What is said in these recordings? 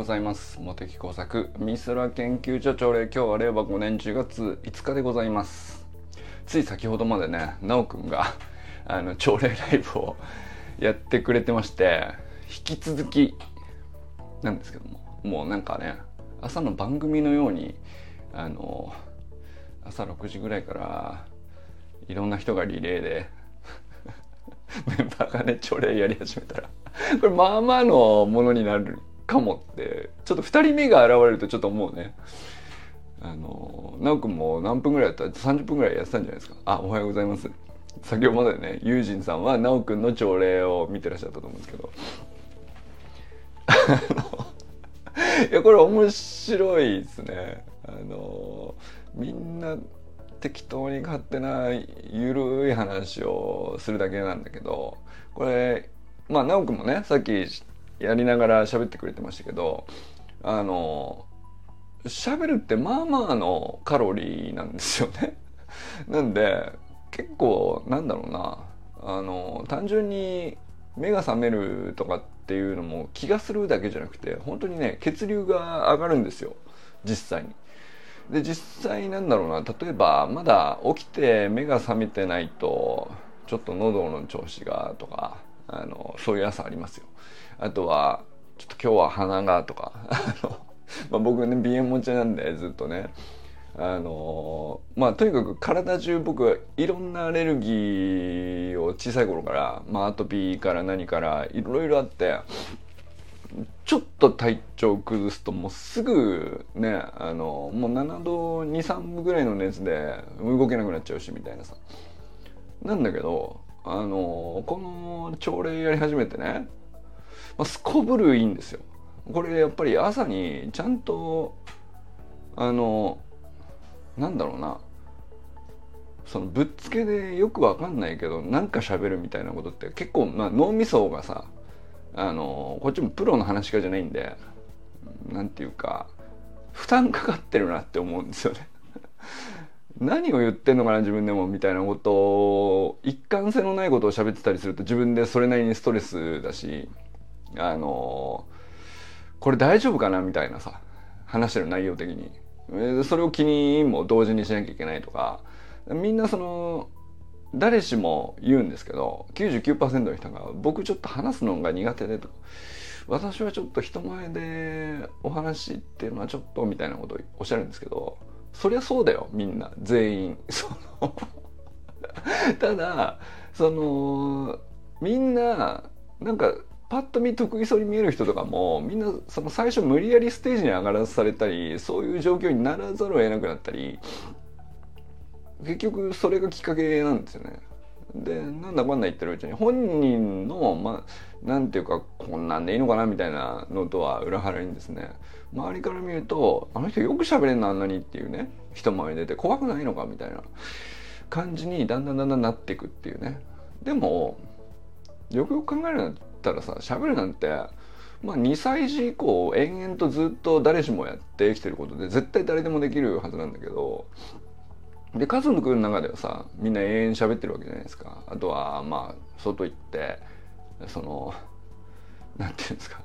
ございます。茂木工作美空研究所朝礼今日は令和5年10月5日でございます。つい先ほどまでね奈くんがあの朝礼ライブをやってくれてまして引き続きなんですけどももうなんかね朝の番組のようにあの朝6時ぐらいからいろんな人がリレーで メンバーがね朝礼やり始めたらこれまあまあのものになるかもってちょっと2人目が現れるとちょっと思うね。あの奈くんも何分ぐらいやった？30分ぐらいやってたんじゃないですか。あおはようございます。先ほどまでねユージンさんは奈くんの朝礼を見てらっしゃったと思うんですけど。いやこれ面白いですね。あのみんな適当に勝手なゆるい話をするだけなんだけどこれまあ直くんもねさっきやりながら喋ってくれてましたけどあの喋るってまあまあのカロリーなんですよね。なんで結構なんだろうなあの単純に目が覚めるとかっていうのも気がするだけじゃなくて本当にね血流が上がるんですよ実際に。で実際なんだろうな例えばまだ起きて目が覚めてないとちょっと喉の調子がとかあのそういう朝ありますよ。あとはちょっと今日は鼻がとか まあ僕ね鼻炎持ちなんでずっとね。あのまあとにかく体中僕はいろんなアレルギーを小さい頃から、まあ、アトピーから何からいろいろあってちょっと体調崩すともうすぐねあのもう7度23分ぐらいの熱で動けなくなっちゃうしみたいなさ。なんだけどあのこの朝礼やり始めてね、まあ、すこぶるいいんですよ。これやっぱり朝にちゃんとあのなんだろうな。そのぶっつけでよくわかんないけどなんか喋るみたいなことって結構、まあ、脳みそがさあのこっちもプロの話し家じゃないんでなんていうか負担かかってるなって思うんですよね。何を言ってんのかな自分でもみたいなことを一貫性のないことを喋ってたりすると自分でそれなりにストレスだし。あのこれ大丈夫かなみたいなさ話してる内容的に。それを気にも同時にしなきゃいけないとか。みんなその誰しも言うんですけど99%の人が僕ちょっと話すのが苦手でとか。私はちょっと人前でお話っていうのはちょっとみたいなことをおっしゃるんですけどそりゃそうだよみんな。全員。そのただそのみんななんかパッと見得意そうに見える人とかもみんなその最初無理やりステージに上がらされたりそういう状況にならざるを得なくなったり結局それがきっかけなんですよね。でなんだかんだ言ってるうちに本人のまあなんていうかこんなんでいいのかなみたいなのとは裏腹にですね周りから見るとあの人よく喋れんのあんなにっていうね人前に出て怖くないのかみたいな感じにだんだんだんだんなっていくっていうねでもよくよく考えるったらさ喋るなんてまあ2歳児以降延々とずっと誰しもやってきてることで絶対誰でもできるはずなんだけどで家族の中ではさみんな永遠喋ってるわけじゃないですか。あとはまあ外行ってそのなんていうんですか。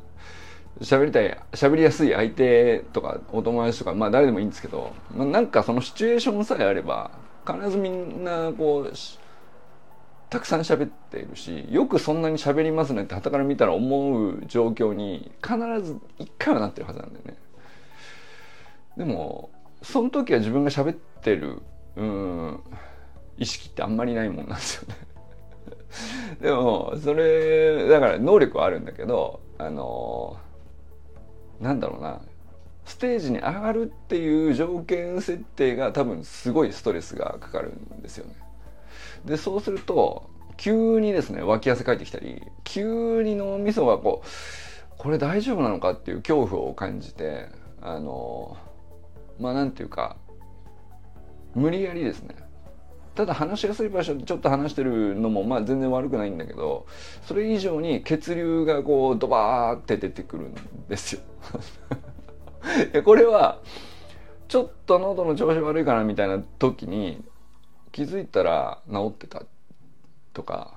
喋りたい喋りやすい相手とかお友達とかまあ誰でもいいんですけど、まあ、なんかそのシチュエーションさえあれば必ずみんなこうたくさん喋っているしよくそんなに喋りますねってはたから見たら思う状況に必ず一回はなってるはずなんだよね。でもその時は自分が喋ってるうん意識ってあんまりないもんなんですよね。でもそれだから能力はあるんだけどあのなんだろうなステージに上がるっていう条件設定が多分すごいストレスがかかるんですよね。でそうすると急にですね脇汗かいてきたり急に脳みそがこうこれ大丈夫なのかっていう恐怖を感じてあのまあなんていうか無理やりですね。ただ話しやすい場所でちょっと話してるのもまあ全然悪くないんだけどそれ以上に血流がこうドバーって出てくるんですよ。これはちょっと喉の調子悪いかなみたいな時に気づいたら治ってたとか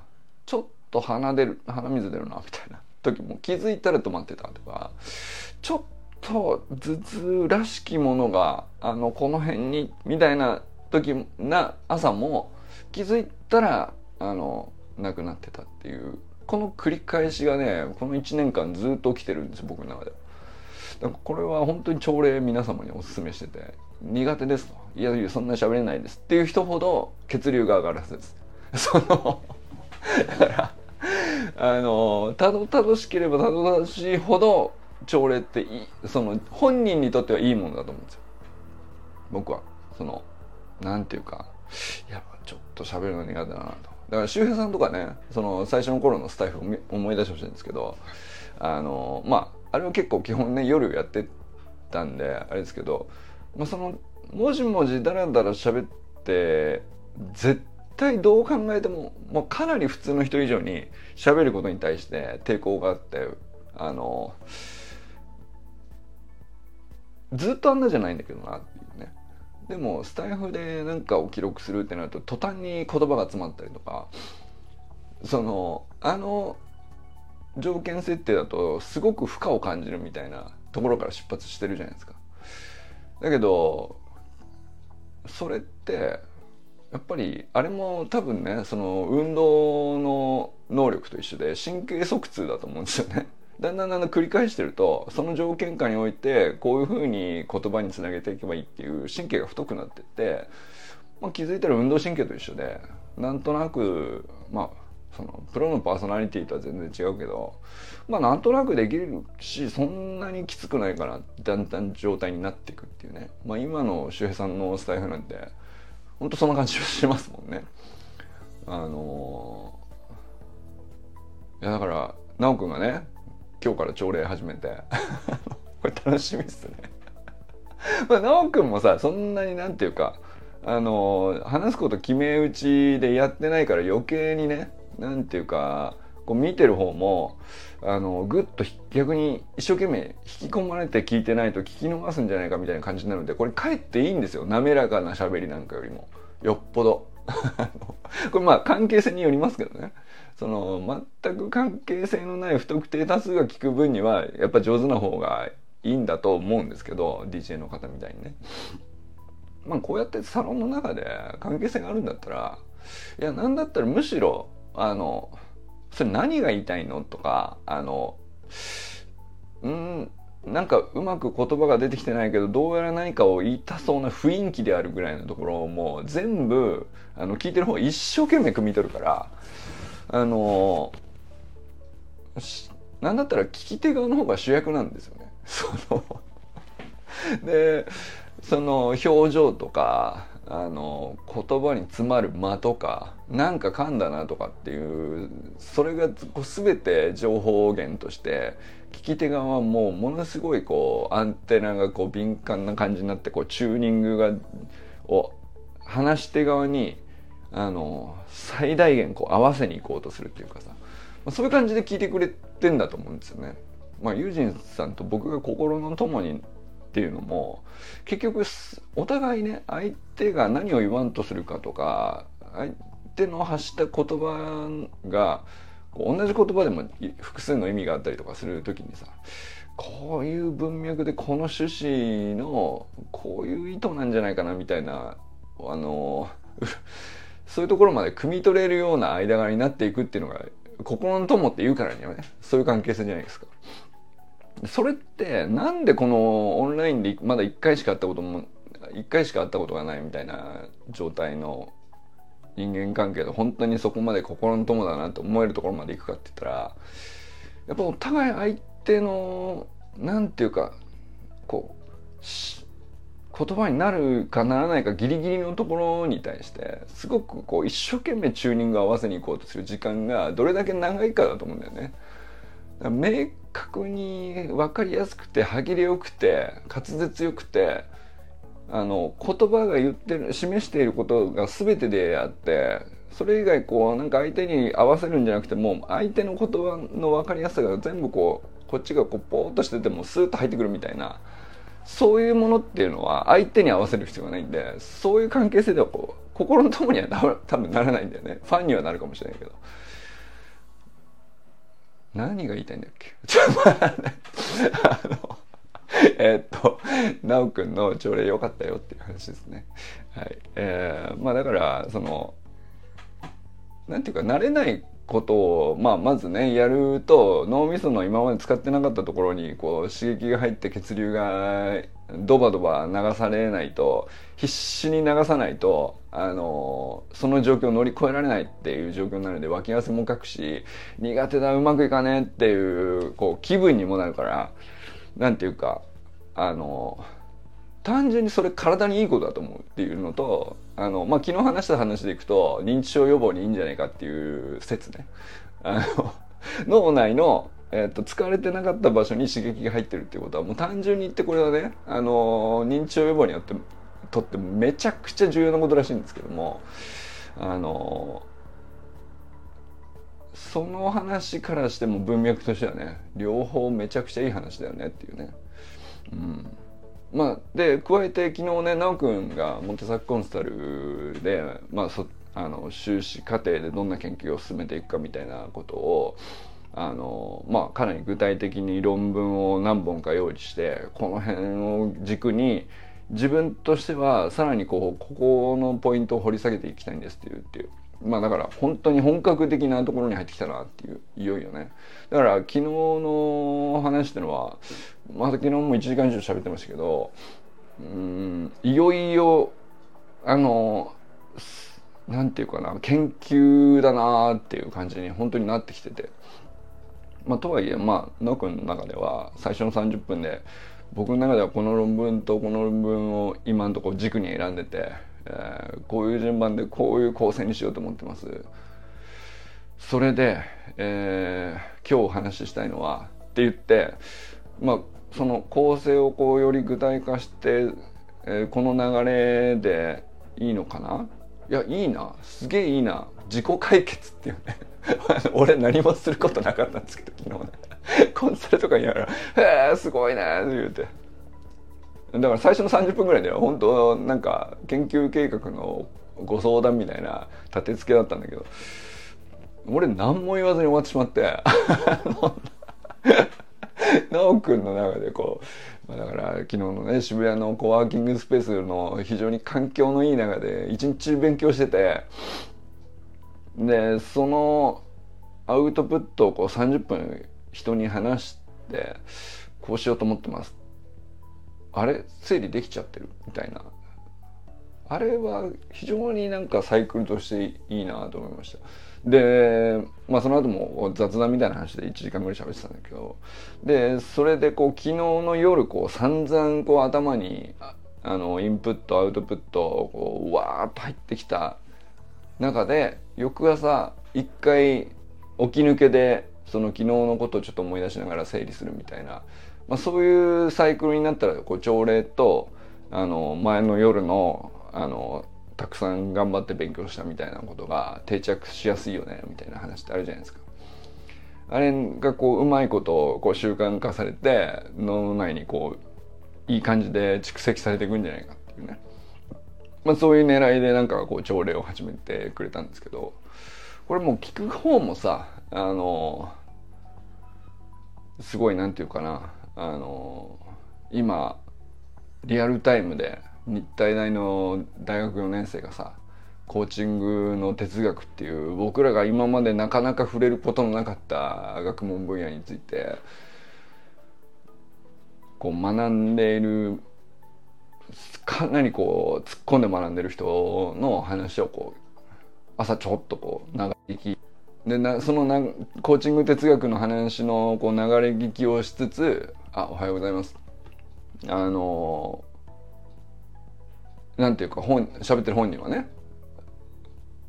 ちょっと鼻出る鼻水出るなみたいな時も気づいたら止まってたとかちょっと頭痛らしきものがあのこの辺にみたいな時な朝も気づいたらあのなくなってたっていうこの繰り返しがねこの1年間ずっと起きてるんです僕の中で。だからこれは本当に朝礼皆様にお勧めしてて。苦手ですと。いやいやそんな喋れないですっていう人ほど血流が上がるはずです。そのだからあのたどたどしければたどたどしいほど朝礼っていいその本人にとってはいいものだと思うんですよ。僕は。そのなんていうかやっぱちょっと喋るの苦手だなと。だから周平さんとかねその最初の頃のスタイフを思い出してほしいんですけどあのまああれは結構基本ね夜やってたんであれですけど、まあ、そのもじもじだらだら喋って絶対どう考えても、まあ、かなり普通の人以上に喋ることに対して抵抗があってあのずっとあんなじゃないんだけどなっていうねでもスタイフで何かを記録するってなると途端に言葉が詰まったりとかそのあの条件設定だとすごく負荷を感じるみたいなところから出発してるじゃないですか。だけどそれってやっぱりあれも多分ねその運動の能力と一緒で神経側痛だと思うんですよね。だんだんだんだん繰り返してるとその条件下においてこういうふうに言葉につなげていけばいいっていう神経が太くなってって、まあ、気づいたら運動神経と一緒でなんとなくまあそのプロのパーソナリティとは全然違うけどまあなんとなくできるしそんなにきつくないからだんだん状態になっていくっていうね、まあ、今の周平さんのスタイルなんてほんとそんな感じはしますもんね。あのー、いやだから奈くんがね今日から朝礼始めて これ楽しみっすねまあ奈くんもさそんなになんていうかあの話すこと決め打ちでやってないから余計にねなんていうかこう見てる方もあのぐっと逆に一生懸命引き込まれて聞いてないと聞き逃すんじゃないかみたいな感じになるんでこれかえっていいんですよ。滑らかな喋りなんかよりも。よっぽど。これまあ関係性によりますけどね。その全く関係性のない不特定多数が聞く分にはやっぱ上手な方がいいんだと思うんですけど DJ の方みたいにね。まあこうやってサロンの中で関係性があるんだったらいやなんだったらむしろあのそれ何が言いたいの？とかあのうんなんかうまく言葉が出てきてないけどどうやら何かを言いたそうな雰囲気であるぐらいのところをもう全部あの聞いてる方一生懸命汲み取るからあのなんだったら聞き手側の方が主役なんですよね。そのでその表情とかあの言葉に詰まる間とかなんか噛んだなとかっていうそれがこう全て情報源として聞き手側はもうものすごいこうアンテナがこう敏感な感じになってこうチューニングがを話し手側にあの最大限こう合わせに行こうとするっていうかさそういう感じで聞いてくれてんだと思うんですよね。まあ、ユージンさんと僕が心の友にっていうのも結局お互いね相手が何を言わんとするかとか相手の発した言葉が同じ言葉でも複数の意味があったりとかする時にさこういう文脈でこの趣旨のこういう意図なんじゃないかなみたいなあの そういうところまで汲み取れるような間柄になっていくっていうのが心の友って言うからにはねそういう関係性じゃないですか。それってなんでこのオンラインでまだ1回しか会ったことも1回しか会ったことがないみたいな状態の人間関係で本当にそこまで心の友だなと思えるところまでいくかって言ったらやっぱお互い相手のなんていうかこう言葉になるかならないかギリギリのところに対してすごくこう一生懸命チューニングを合わせに行こうとする時間がどれだけ長いかだと思うんだよね。明確に分かりやすくて歯切れよくて滑舌よくてあの言葉が言ってる示していることが全てであってそれ以外こうなんか相手に合わせるんじゃなくても相手の言葉の分かりやすさが全部こうこっちがこうポーッとしててもスーッと入ってくるみたいなそういうものっていうのは相手に合わせる必要がないんでそういう関係性ではこう心の友には多分ならないんだよねファンにはなるかもしれないけど。何が言いたいんだっけ？ちょっと待ってあのえっと、なおくんの朝礼良かったよっていう話ですね。はい。えー、まあだから、その、なんていうか、慣れないことを、まあ、まずねやると脳みその今まで使ってなかったところにこう刺激が入って血流がドバドバ流されないと必死に流さないとあのその状況を乗り越えられないっていう状況になるので脇汗もかくし苦手だうまくいかねえっていうこう気分にもなるからなんていうかあの単純にそれ体にいいことだと思うっていうのとあの、まあ、昨日話した話でいくと認知症予防にいいんじゃないかっていう説ね。あの 脳内の、えーと、疲れてなかった場所に刺激が入ってるっていうことはもう単純に言ってこれはねあの認知症予防によってとってめちゃくちゃ重要なことらしいんですけどもあのその話からしても文脈としてはね両方めちゃくちゃいい話だよねっていうね。うんまあ、で加えて昨日ね奈くんがモテサックコンサルで、まあ、そあの修士課程でどんな研究を進めていくかみたいなことをあの、まあ、かなり具体的に論文を何本か用意してこの辺を軸に自分としてはさらにこうここのポイントを掘り下げていきたいんですっていうっていうまあだから本当に本格的なところに入ってきたなっていういよいよね。だから昨日の話ってのはまあ昨日も1時間以上喋ってましたけどうんいよいよあのなんていうかな研究だなっていう感じに本当になってきてて。まあとはいえまあ野くんの中では最初の30分で僕の中ではこの論文とこの論文を今のところ軸に選んでてえ、こういう順番でこういう構成にしようと思ってます。それで、えー、今日お話ししたいのはって言って、まあ、その構成をこうより具体化して、えー、この流れでいいのかな？いやいいな。すげえいいな。自己解決っていうね。俺何もすることなかったんですけど昨日ね。コンサルとか言いながら「へえすごいね」って言うて。だから最初の30分ぐらいでは本当なんか研究計画のご相談みたいな立て付けだったんだけど俺何も言わずに終わってしまって。奈くんの中でこう、まあ、だから昨日のね渋谷のコワーキングスペースの非常に環境のいい中で一日中勉強しててでそのアウトプットをこう30分人に話してこうしようと思ってますあれ整理できちゃってるみたいな。あれは非常になんかサイクルとしていいなと思いました。でまあその後も雑談みたいな話で1時間ぐらい喋ってたんだけど。でそれでこう昨日の夜こう散々こう頭にあのインプットアウトプットこうわーっと入ってきた中で翌朝一回起き抜けでその昨日のことをちょっと思い出しながら整理するみたいなまあ、そういうサイクルになったらこう朝礼とあの前の夜のあのたくさん頑張って勉強したみたいなことが定着しやすいよねみたいな話ってあるじゃないですか。あれがこううまいことこう習慣化されて脳内にこういい感じで蓄積されていくんじゃないかっていうね、まあ、そういう狙いでなんかこう朝礼を始めてくれたんですけどこれもう聞く方もさあのすごいなんていうかなあの今リアルタイムで日体大の大学4年生がさコーチングの哲学っていう僕らが今までなかなか触れることのなかった学問分野についてこう学んでいるかなりこう突っ込んで学んでる人の話をこう朝ちょっとこう長引きでなそのなコーチング哲学の話のこう流れ聞きをしつつあおはようございます。あのなんていうか本喋ってる本人はね。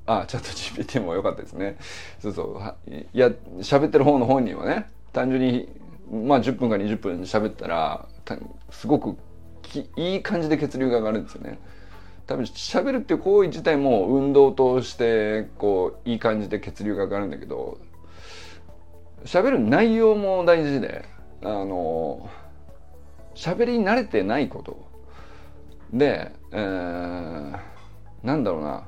あチャット GPT も良かったですね。そうそう。いや喋ってる方の本人はね単純にまあ10分か20分喋ったらすごくいい感じで血流が上がるんですよね。多分喋るっていう行為自体も運動としてこういい感じで血流が上がるんだけど喋る内容も大事であの喋り慣れてないことで、えー、なんだろうな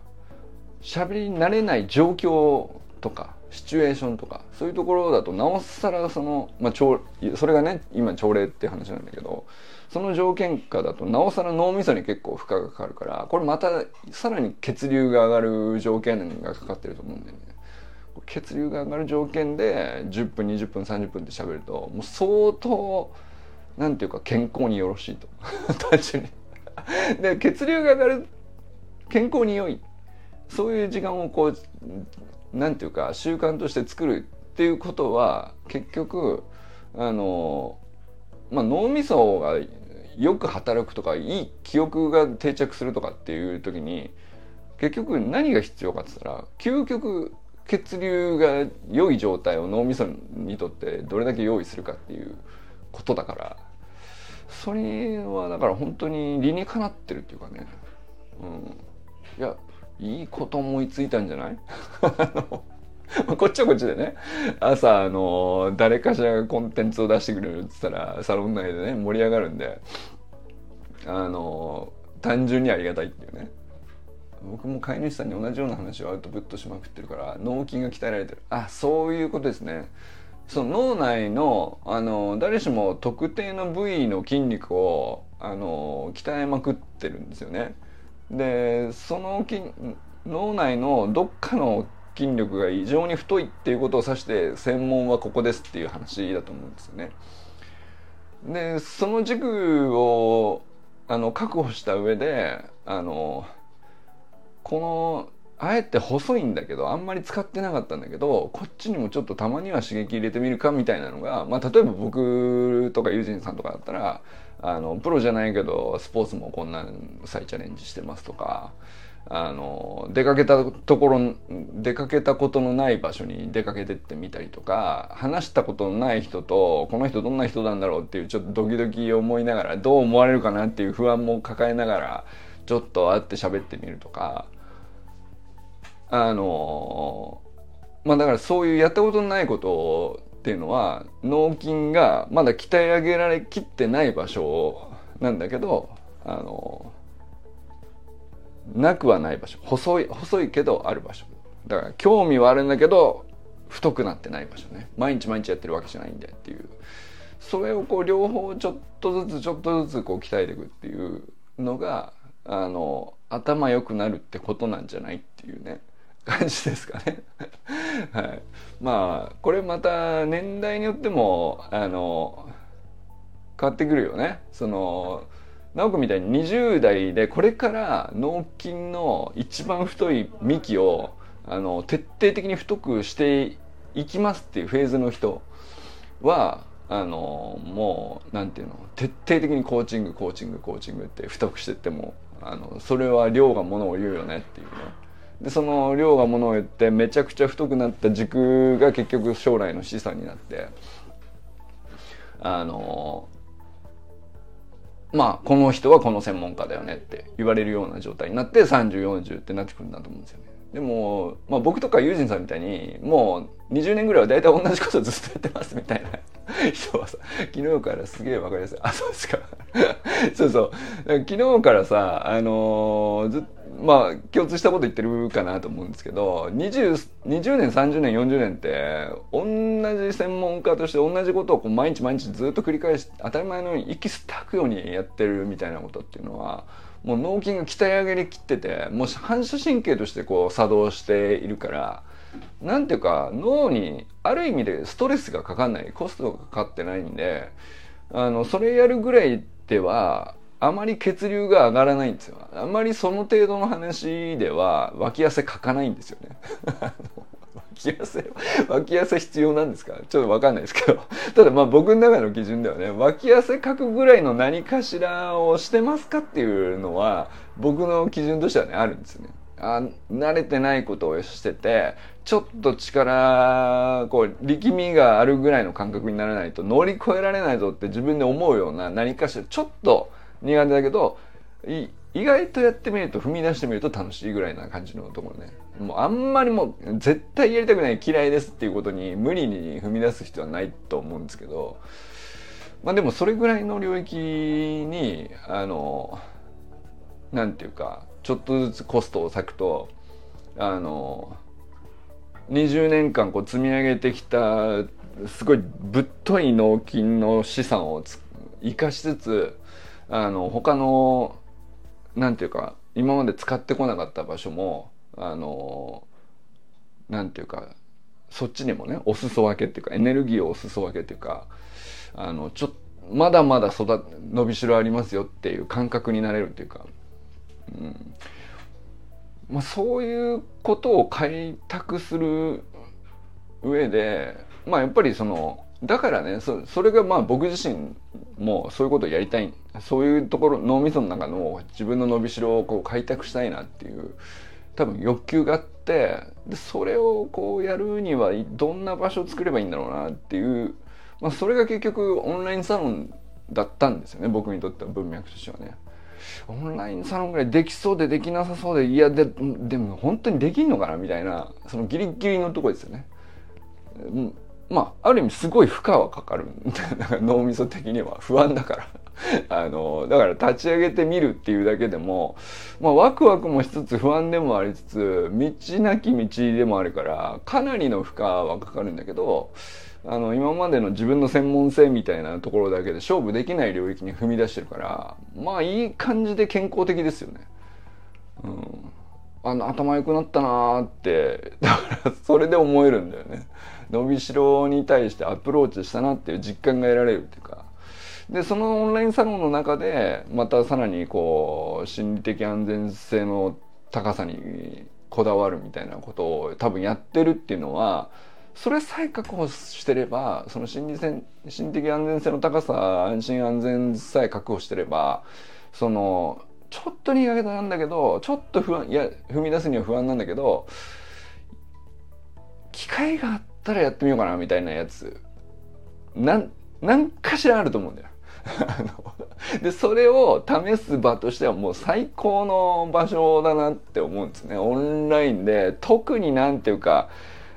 喋り慣れない状況とかシチュエーションとかそういうところだとなおさらその、まあ、それがね今朝礼って話なんだけどその条件下だとなおさら脳みそに結構負荷がかかるからこれまたさらに血流が上がる条件がかかってると思うんだよね。血流が上がる条件で10分20分30分って喋るともう相当なんていうか健康によろしいと。単純に。で血流が上がる健康に良い。そういう時間をこうなんていうか習慣として作るっていうことは結局あの、まあ、脳みそがよく働くとかいい記憶が定着するとかっていう時に結局何が必要かって言ったら究極血流が良い状態を脳みそにとってどれだけ用意するかっていうことだからそれはだから本当に理にかなってるっていうかね、うん、いやいいこと思いついたんじゃない？こっちはこっちでね。朝あの誰かしらがコンテンツを出してくれるっつったらサロン内でね盛り上がるんであの単純にありがたいっていうね。僕も飼い主さんに同じような話をアウトプットしまくってるから脳筋が鍛えられてるあそういうことですねその脳内のあの誰しも特定の部位の筋肉をあの鍛えまくってるんですよね。でその筋脳内のどっかの筋力が異常に太いっていうことを指して専門はここですっていう話だと思うんですよね。でその軸をあの確保した上であのこのあえて細いんだけどあんまり使ってなかったんだけどこっちにもちょっとたまには刺激入れてみるかみたいなのが、まあ、例えば僕とかユージンさんとかだったらあのプロじゃないけどスポーツもこんな再チャレンジしてますとかあの出かけたところ出かけたことのない場所に出かけてってみたりとか話したことのない人とこの人どんな人なんだろうっていうちょっとドキドキ思いながらどう思われるかなっていう不安も抱えながらちょっと会って喋ってみるとかあのまあだからそういうやったことのないことっていうのは脳筋がまだ鍛え上げられきってない場所なんだけどあのなくはない場所。細い細いけどある場所。だから興味はあるんだけど太くなってない場所ね。毎日毎日やってるわけじゃないんだよっていう。それをこう両方ちょっとずつちょっとずつこう鍛えていくっていうのがあの頭良くなるってことなんじゃないっていうね 感じですかね はい、まあこれまた年代によってもあの変わってくるよね。その直子みたいに20代でこれから脳筋の一番太い幹をあの徹底的に太くしていきますっていうフェーズの人はあのもうなんていうの徹底的にコーチングコーチングコーチングって太くしてってもあのそれは量がものを言うよねっていうねでその量がものを言ってめちゃくちゃ太くなった軸が結局将来の資産になってあのまあこの人はこの専門家だよねって言われるような状態になって3040ってなってくるんだと思うんですよね。でも、まあ、僕とかユージンさんみたいにもう20年ぐらいは大体同じことずっとやってますみたいな。人はさ昨日からすげえわかりやすい。あそうですか。そうそう。昨日からさあのー、ずまあ共通したこと言ってるかなと思うんですけど 20, 20年30年40年って同じ専門家として同じことをこう毎日毎日ずっと繰り返し当たり前のように息吸って吐くようにやってるみたいなことっていうのはもう脳筋が鍛え上げりきっててもう反射神経としてこう作動しているからなんていうか脳にある意味でストレスがかかんないコストがかかってないんであのそれやるぐらいではあまり血流が上がらないんですよ。あんまりその程度の話では脇汗かかないんですよね。脇汗 脇汗必要なんですか？ちょっと分かんないですけど。ただまあ僕の中の基準ではね。脇汗かくぐらいの何かしらをしてますかっていうのは僕の基準としてはねあるんですよね。あ慣れてないことをしててちょっと力こう力みがあるぐらいの感覚にならないと乗り越えられないぞって自分で思うような何かしらちょっと苦手だけど意外とやってみると踏み出してみると楽しいぐらいな感じのところね。もうあんまりもう絶対やりたくない嫌いですっていうことに無理に踏み出す必要はないと思うんですけど。まあでもそれぐらいの領域にあのなんていうかちょっとずつコストを割くとあの20年間こう積み上げてきたすごいぶっとい脳筋の資産を生かしつつあの他のなんていうか今まで使ってこなかった場所もあのなんていうかそっちにもねお裾分けっていうかエネルギーをお裾分けっていうかあのちょまだまだ育伸びしろありますよっていう感覚になれるっていうか、うん。まあ、そういうことを開拓する上でまあやっぱりそのだからねそそれがまあ僕自身もうそういうことをやりたいそういうところ脳みその中の自分の伸びしろをこう開拓したいなっていう多分欲求があってでそれをこうやるにはどんな場所を作ればいいんだろうなっていう、まあ、それが結局オンラインサロンだったんですよね僕にとっては文脈としてはね。オンラインサロンぐらいできそうでできなさそうでいやででも本当にできんのかなみたいなそのギリギリのとこですよね。まあある意味すごい負荷はかかる脳みそ的には不安だから あのだから立ち上げてみるっていうだけでも、まあ、ワクワクもしつつ不安でもありつつ道なき道でもあるからかなりの負荷はかかるんだけどあの今までの自分の専門性みたいなところだけで勝負できない領域に踏み出してるからまあいい感じで健康的ですよね。うん、あの頭良くなったなーってだからそれで思えるんだよね。伸びしろに対してアプローチしたなっていう実感が得られるっていうか。でそのオンラインサロンの中でまたさらにこう心理的安全性の高さにこだわるみたいなことを多分やってるっていうのはそれさえ確保してればその心理心理的安全性の高さ安心安全さえ確保してればそのちょっと苦手なんだけどちょっと不安いや踏み出すには不安なんだけど機会があっったらやってみようかなみたいなやつなん何かしらあると思うんだよ。でそれを試す場としてはもう最高の場所だなって思うんですねオンラインで特になんていうか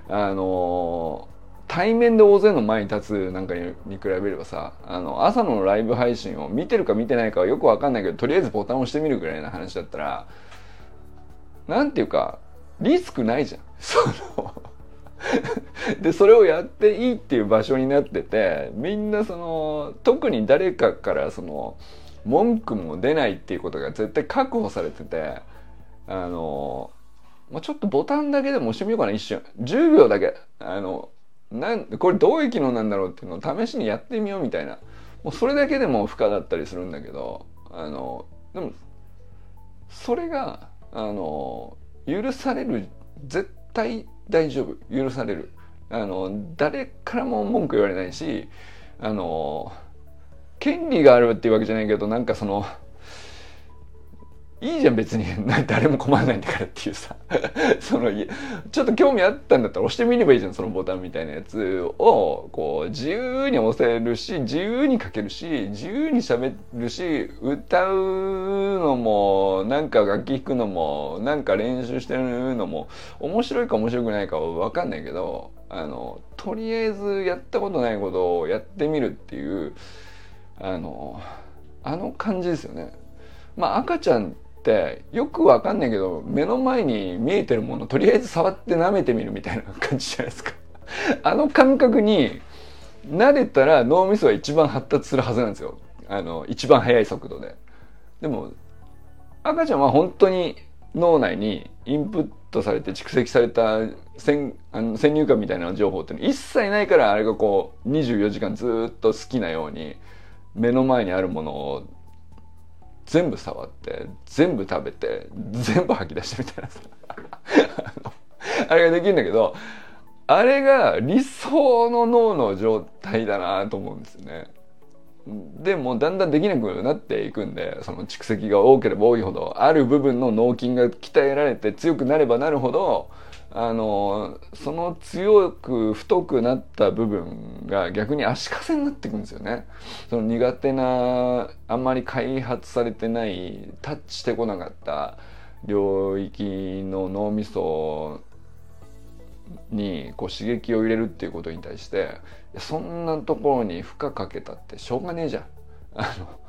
あの対面で大勢の前に立つなんかに比べればさあの朝のライブ配信を見てるか見てないかはよくわかんないけどとりあえずボタンを押してみるぐらいな話だったらなんていうかリスクないじゃん。その でそれをやっていいっていう場所になっててみんなその特に誰かからその文句も出ないっていうことが絶対確保されててあのまあ、ちょっとボタンだけでも押してみようかな一瞬。10秒だけ。あのなんこれどういう機能なんだろうっていうのを試しにやってみようみたいな。もうそれだけでも負荷だったりするんだけどあのでもそれがあの許される絶対大丈夫許される。あの誰からも文句言われないしあの権利があるっていうわけじゃないけどなんかそのいいじゃん別に。誰も困らないんだからっていうさ。そのちょっと興味あったんだったら押してみればいいじゃんそのボタンみたいなやつを。こう自由に押せるし自由に書けるし自由に喋るし歌うのもなんか楽器弾くのもなんか練習してるのも面白いか面白くないかは分かんないけどあのとりあえずやったことないことをやってみるっていうあのあの感じですよね。まあ赤ちゃんってよくわかんないけど目の前に見えてるものとりあえず触って舐めてみるみたいな感じじゃないですか。あの感覚に慣れたら脳みそは一番発達するはずなんですよ。あの一番速い速度で。でも赤ちゃんは本当に脳内にインプットされて蓄積された先あの先入観みたいな情報って一切ないからあれがこう24時間ずっと好きなように目の前にあるものを全部触って全部食べて全部吐き出してみたいなさ あれができるんだけどあれが理想の脳の状態だなと思うんですよね。でもだんだんできなくなっていくんでその蓄積が多ければ多いほどある部分の脳筋が鍛えられて強くなればなるほどあのその強く太くなった部分が逆に足かせになっていくんですよね。その苦手なあんまり開発されてないタッチしてこなかった領域の脳みそにこう刺激を入れるっていうことに対してそんなところに負荷かけたってしょうがねえじゃん。あの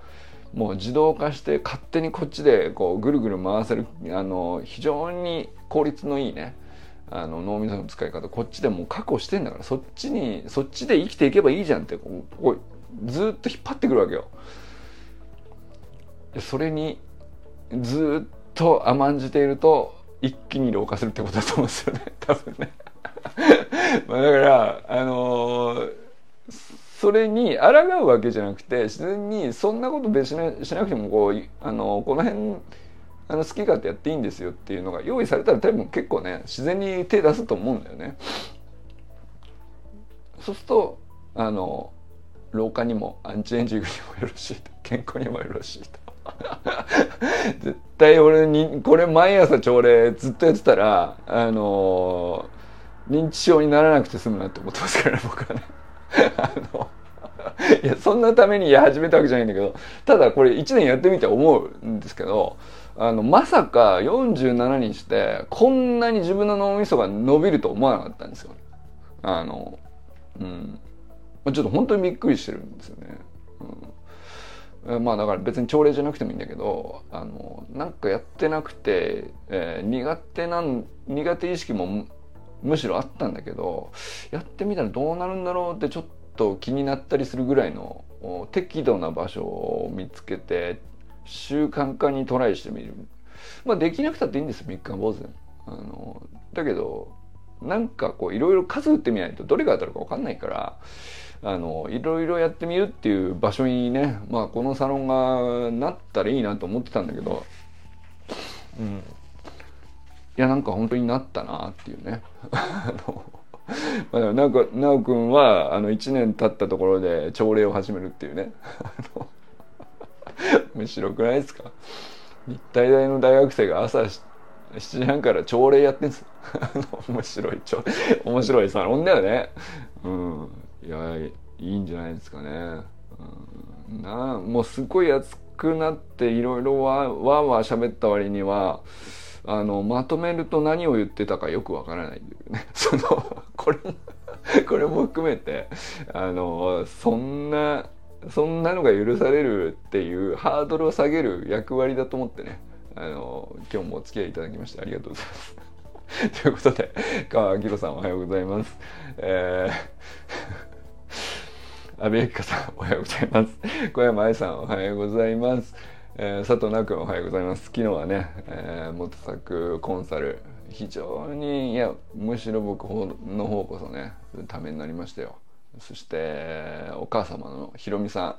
もう自動化して勝手にこっちでこうぐるぐる回せるあの非常に効率のいいねあの脳みその使い方こっちでもう確保してんだからそっちにそっちで生きていけばいいじゃんってこうこずっと引っ張ってくるわけよ。それにずっと甘んじていると一気に老化するってことだと思うんですよね 多分ね。まあだからあのー、それに抗うわけじゃなくて自然にそんなこと別にしなくてもこうあのこの辺あの好き勝手やっていいんですよっていうのが用意されたら多分結構ね自然に手出すと思うんだよね。そうするとあの老化にもアンチエンジングにもよろしいと健康にもよろしいと。絶対俺にこれ毎朝朝礼ずっとやってたらあの認知症にならなくて済むなって思ってますからね僕はね。あのいやそんなためにや始めたわけじゃないんだけどただこれ1年やってみて思うんですけどあのまさか47にしてこんなに自分の脳みそが伸びると思わなかったんですよ。あのうんちょっと本当にびっくりしてるんですよね。うん、まあだから別に朝礼じゃなくてもいいんだけどあのなんかやってなくて、えー、苦手なん苦手意識もむしろあったんだけどやってみたらどうなるんだろうってちょっと気になったりするぐらいの適度な場所を見つけて習慣化にトライしてみる。まあできなくたっていいんです三日坊主。あのだけどなんかこういろいろ数打ってみないとどれが当たるか分かんないからあのいろいろやってみるっていう場所にね、まあ、このサロンがなったらいいなと思ってたんだけど、うん、いやなんか本当になったなっていうね。あのまあ、なんか奈くんはあの1年経ったところで朝礼を始めるっていうね 面白くないですか？日体大の大学生が朝7時半から朝礼やってんす。面白い。ちょ面白いサロンだよね。うん。いやいいんじゃないですかね、うん、なもうすごい熱くなっていろいろわわわ喋った割にはあのまとめると何を言ってたかよくわからないというね。そのこれこれも含めてあのそんなそんなのが許されるっていうハードルを下げる役割だと思ってねあの今日もお付き合いいただきましてありがとうございます。ということで川明さんおはようございます。えー、安倍由紀香さんおはようございます。小山愛さんおはようございます。えー、佐藤奈君おはようございます昨日はね、えー、元作コンサル非常にいやむしろ僕の方こそねためになりましたよそしてお母様のひろみさん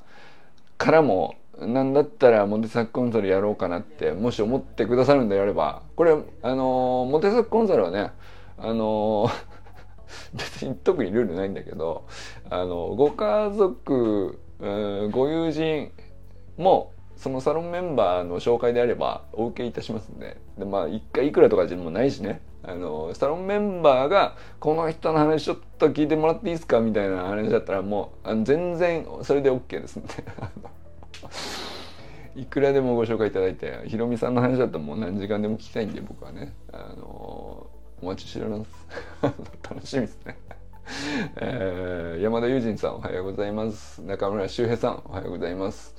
からもなんだったらモテ作コンサルやろうかなってもし思ってくださるんであればこれあのモテ作コンサルはねあの 別に特にルールないんだけどあのご家族ご友人もそのサロンメンバーの紹介であればお受けいたしますんで。でまあ一回いくらとかじゃもないしね。あのサロンメンバーがこの人の話ちょっと聞いてもらっていいですかみたいな話だったらもうあの全然それで OK ですんで いくらでもご紹介いただいてひろみさんの話だったらもう何時間でも聞きたいんで僕はね。あのお待ちしております。楽しみですね。えー、山田友人さんおはようございます。中村修平さんおはようございます。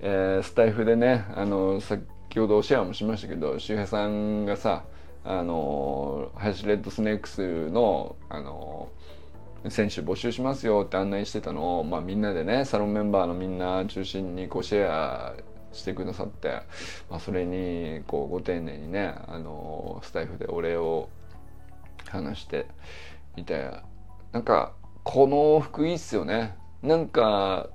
えー、スタイフでねあの先ほどシェアもしましたけど周平さんがさあの林レッドスネークスのあの選手募集しますよって案内してたのを、まあ、みんなでねサロンメンバーのみんな中心にこうシェアしてくださって、まあ、それにこうご丁寧にねあのスタイフでお礼を話していてなんかこの服いいっすよねなんか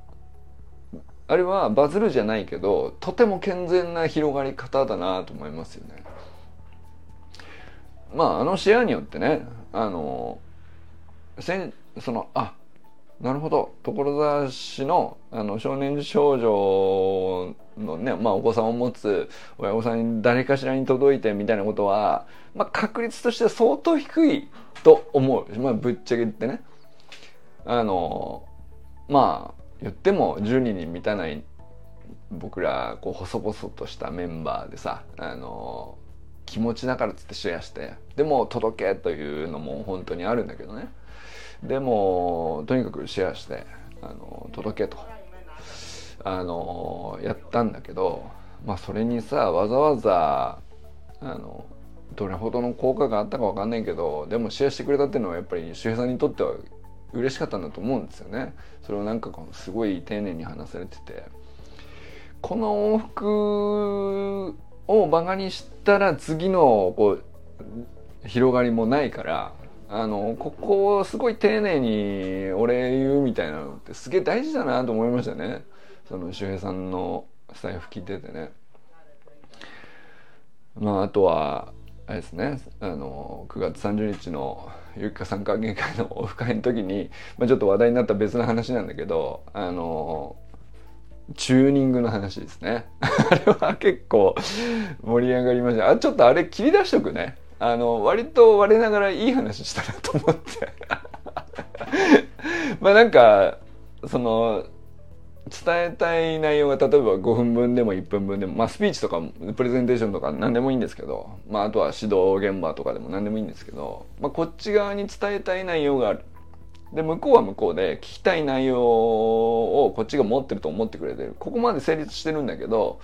あれはバズるじゃないけどとても健全な広がり方だなと思いますよね。まああのシェアによってねあのせんそのあなるほど所沢市のあの少年少女のね、まあ、お子さんを持つ親御さんに誰かしらに届いてみたいなことは、まあ、確率として相当低いと思う、まあ、ぶっちゃけ言ってね。あのまあ言っても10人に満たない僕らこう細々としたメンバーでさあの気持ちだからっつってシェアしてでも届けというのも本当にあるんだけどね。でもとにかくシェアしてあの届けと。あのやったんだけどまあそれにさわざわざあのどれほどの効果があったか分かんないけどでもシェアしてくれたっていうのはやっぱり周平さんにとっては嬉しかったんだと思うんですよね。それをなんかこうすごい丁寧に話されてて。この往復をバカにしたら次のこう広がりもないからあのここをすごい丁寧にお礼言うみたいなのってすげえ大事だなと思いましたねその周平さんのスタイフ聞いててね。まああとはあれですねあの9月30日のゆきかさん歓迎会のオフ会の時に、まあ、ちょっと話題になった別の話なんだけどあのチューニングの話ですね。あれは結構盛り上がりました。あちょっとあれ切り出しとくね。あの割と我ながらいい話したなと思って。まあなんかその伝えたい内容が例えば5分分でも1分分でも、まあ、スピーチとかプレゼンテーションとか何でもいいんですけど、まあ、あとは指導現場とかでも何でもいいんですけど、まあ、こっち側に伝えたい内容がある。で向こうは向こうで聞きたい内容をこっちが持ってると思ってくれてるここまで成立してるんだけど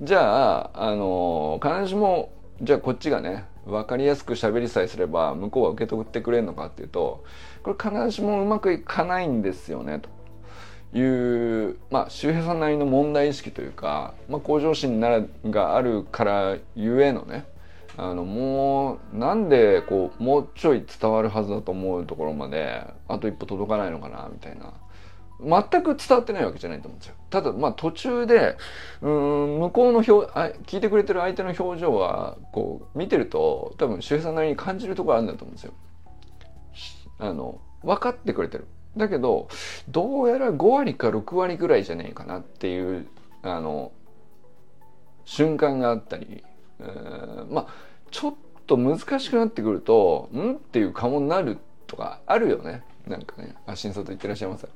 じゃああの必ずしもじゃあこっちがね分かりやすく喋りさえすれば向こうは受け取ってくれるのかっていうとこれ必ずしもうまくいかないんですよねと。いうまあ周平さんなりの問題意識というか、まあ、向上心ならがあるからゆえのねあのもうなんでこうもうちょい伝わるはずだと思うところまであと一歩届かないのかなみたいな。全く伝わってないわけじゃないと思うんですよただまあ途中でうん向こうの表あ聞いてくれてる相手の表情はこう見てると多分周平さんなりに感じるところあるんだと思うんですよ。あの分かってくれてる。だけどどうやら5割か6割ぐらいじゃねえかなっていうあの瞬間があったり、えー、まあちょっと難しくなってくると「ん?」っていう顔になるとかあるよねなんかねあ新卒言ってらっしゃいます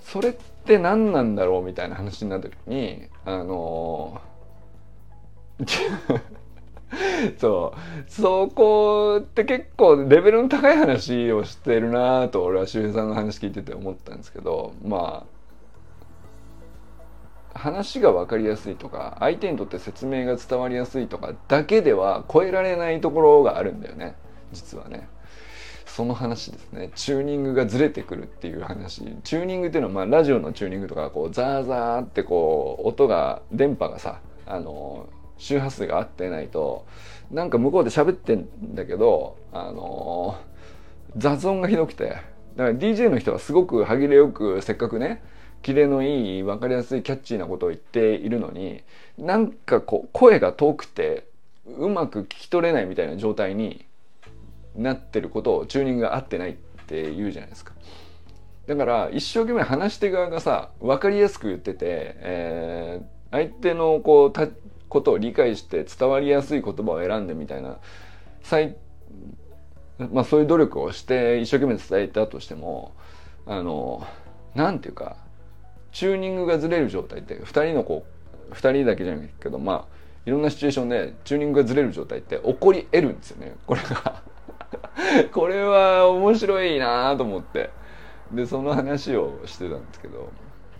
それって何なんだろうみたいな話になった時にあの そうそこって結構レベルの高い話をしてるなと俺は周平さんの話聞いてて思ったんですけどまあ話が分かりやすいとか相手にとって説明が伝わりやすいとかだけでは超えられないところがあるんだよね。実はね。その話ですね。チューニングがずれてくるっていう話。チューニングっていうのはまあラジオのチューニングとかこうザーザーってこう音が電波がさあの周波数が合ってないとなんか向こうで喋ってんだけどあの、雑音がひどくて。だから DJ の人はすごく歯切れよくせっかくねキレのいい分かりやすいキャッチーなことを言っているのになんかこう声が遠くてうまく聞き取れないみたいな状態になってることをチューニングが合ってないって言うじゃないですか。だから一生懸命話し手側がさ分かりやすく言ってて、えー、相手のこうたことを理解して伝わりやすい言葉を選んでみたいなまあ、そういう努力をして一生懸命伝えたとしてもあのなんていうかチューニングがずれる状態って2人のこう2人だけじゃないけどまあいろんなシチュエーションでチューニングがずれる状態って起こり得るんですよね。これが。これは面白いなと思って。でその話をしてたんですけど。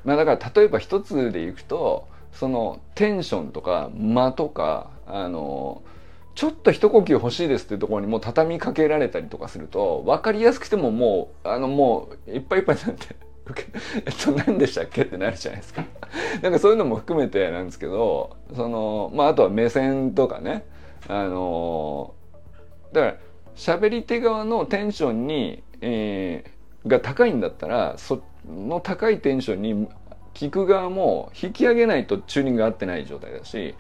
まあだから例えば一つでいくとそのテンションとか間とかあのちょっと一呼吸欲しいですっていうところにもう畳みかけられたりとかすると分かりやすくてももうあのもういっぱいいっぱいになって えっと何でしたっけ？ってなるじゃないですか。なんかそういうのも含めてなんですけどそのまああとは目線とかね。あのだから喋り手側のテンションに、えー、が高いんだったらその高いテンションに聞く側も引き上げないとチューニング合ってない状態だし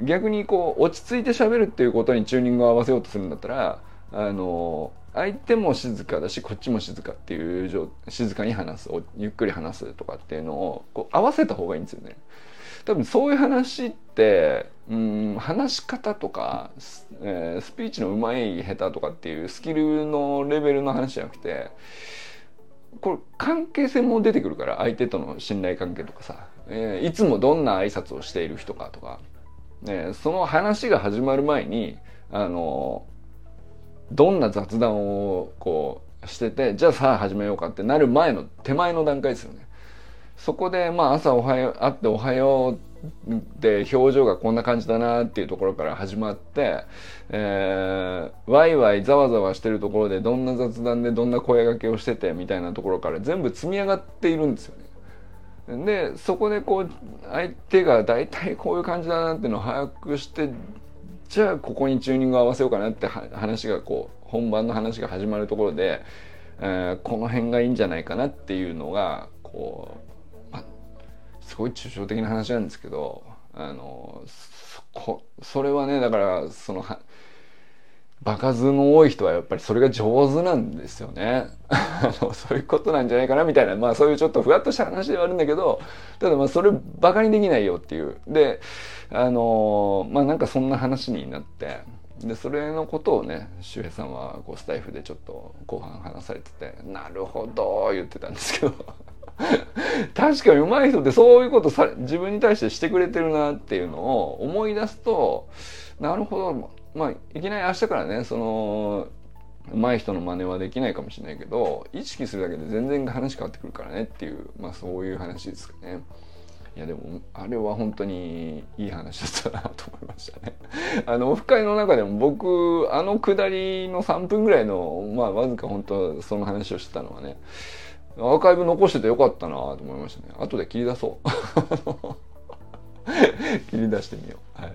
逆にこう落ち着いて喋るっていうことにチューニングを合わせようとするんだったらあの相手も静かだしこっちも静かっていう静かに話すゆっくり話すとかっていうのをこう合わせた方がいいんですよね。多分そういう話ってうん話し方とか、えー、スピーチのうまい下手とかっていうスキルのレベルの話じゃなくてこれ関係性も出てくるから相手との信頼関係とかさ、えー、いつもどんな挨拶をしている人かとか、ね、その話が始まる前にあのどんな雑談をこうしててじゃあさあ始めようかってなる前の手前の段階ですよね。そこでまあ朝おはよう会っておはようっで表情がこんな感じだなっていうところから始まって、えー、ワイワイざわざわしてるところでどんな雑談でどんな声がけをしててみたいなところから全部積み上がっているんですよね。でそこでこう相手が大体こういう感じだなっていうのを把握してじゃあここにチューニングを合わせようかなって話がこう本番の話が始まるところで、えー、この辺がいいんじゃないかなっていうのがこう、まあ、すごい抽象的な話なんですけどあのそそれはねだからその場数の多い人はやっぱりそれが上手なんですよね。あのそういうことなんじゃないかなみたいなまあそういうちょっとふわっとした話ではあるんだけどただまあそれバカにできないよっていうであのまあなんかそんな話になってでそれのことをね周平さんはこうスタイフでちょっと後半話されてて「なるほど」言ってたんですけど 確かに上手い人ってそういうことさ自分に対してしてくれてるなっていうのを思い出すとなるほどまあいきなり明日からねその上手い人の真似はできないかもしれないけど意識するだけで全然話変わってくるからねっていうまあそういう話ですかね。いやでもあれは本当にいい話だったなと思いましたね。あのオフ会の中でも僕あの下りの3分ぐらいのまあわずか本当その話をしてたのはねアーカイブ残しててよかったなと思いましたね。後で切り出そう。切り出してみよう。はい。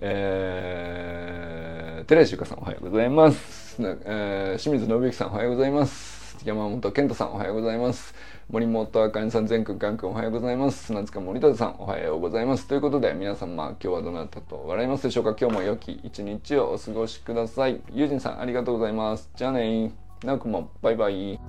えー、寺石ゆかさんおはようございます。えー、清水信之さんおはようございます。山本健太さんおはようございます。森本あかねさん、全くんかんくんおはようございます。砂塚森田さん、おはようございます。ということで、皆様、今日はどなたと笑いますでしょうか？今日も良き一日をお過ごしください。ゆうじんさん、ありがとうございます。じゃあねなくも、バイバイ。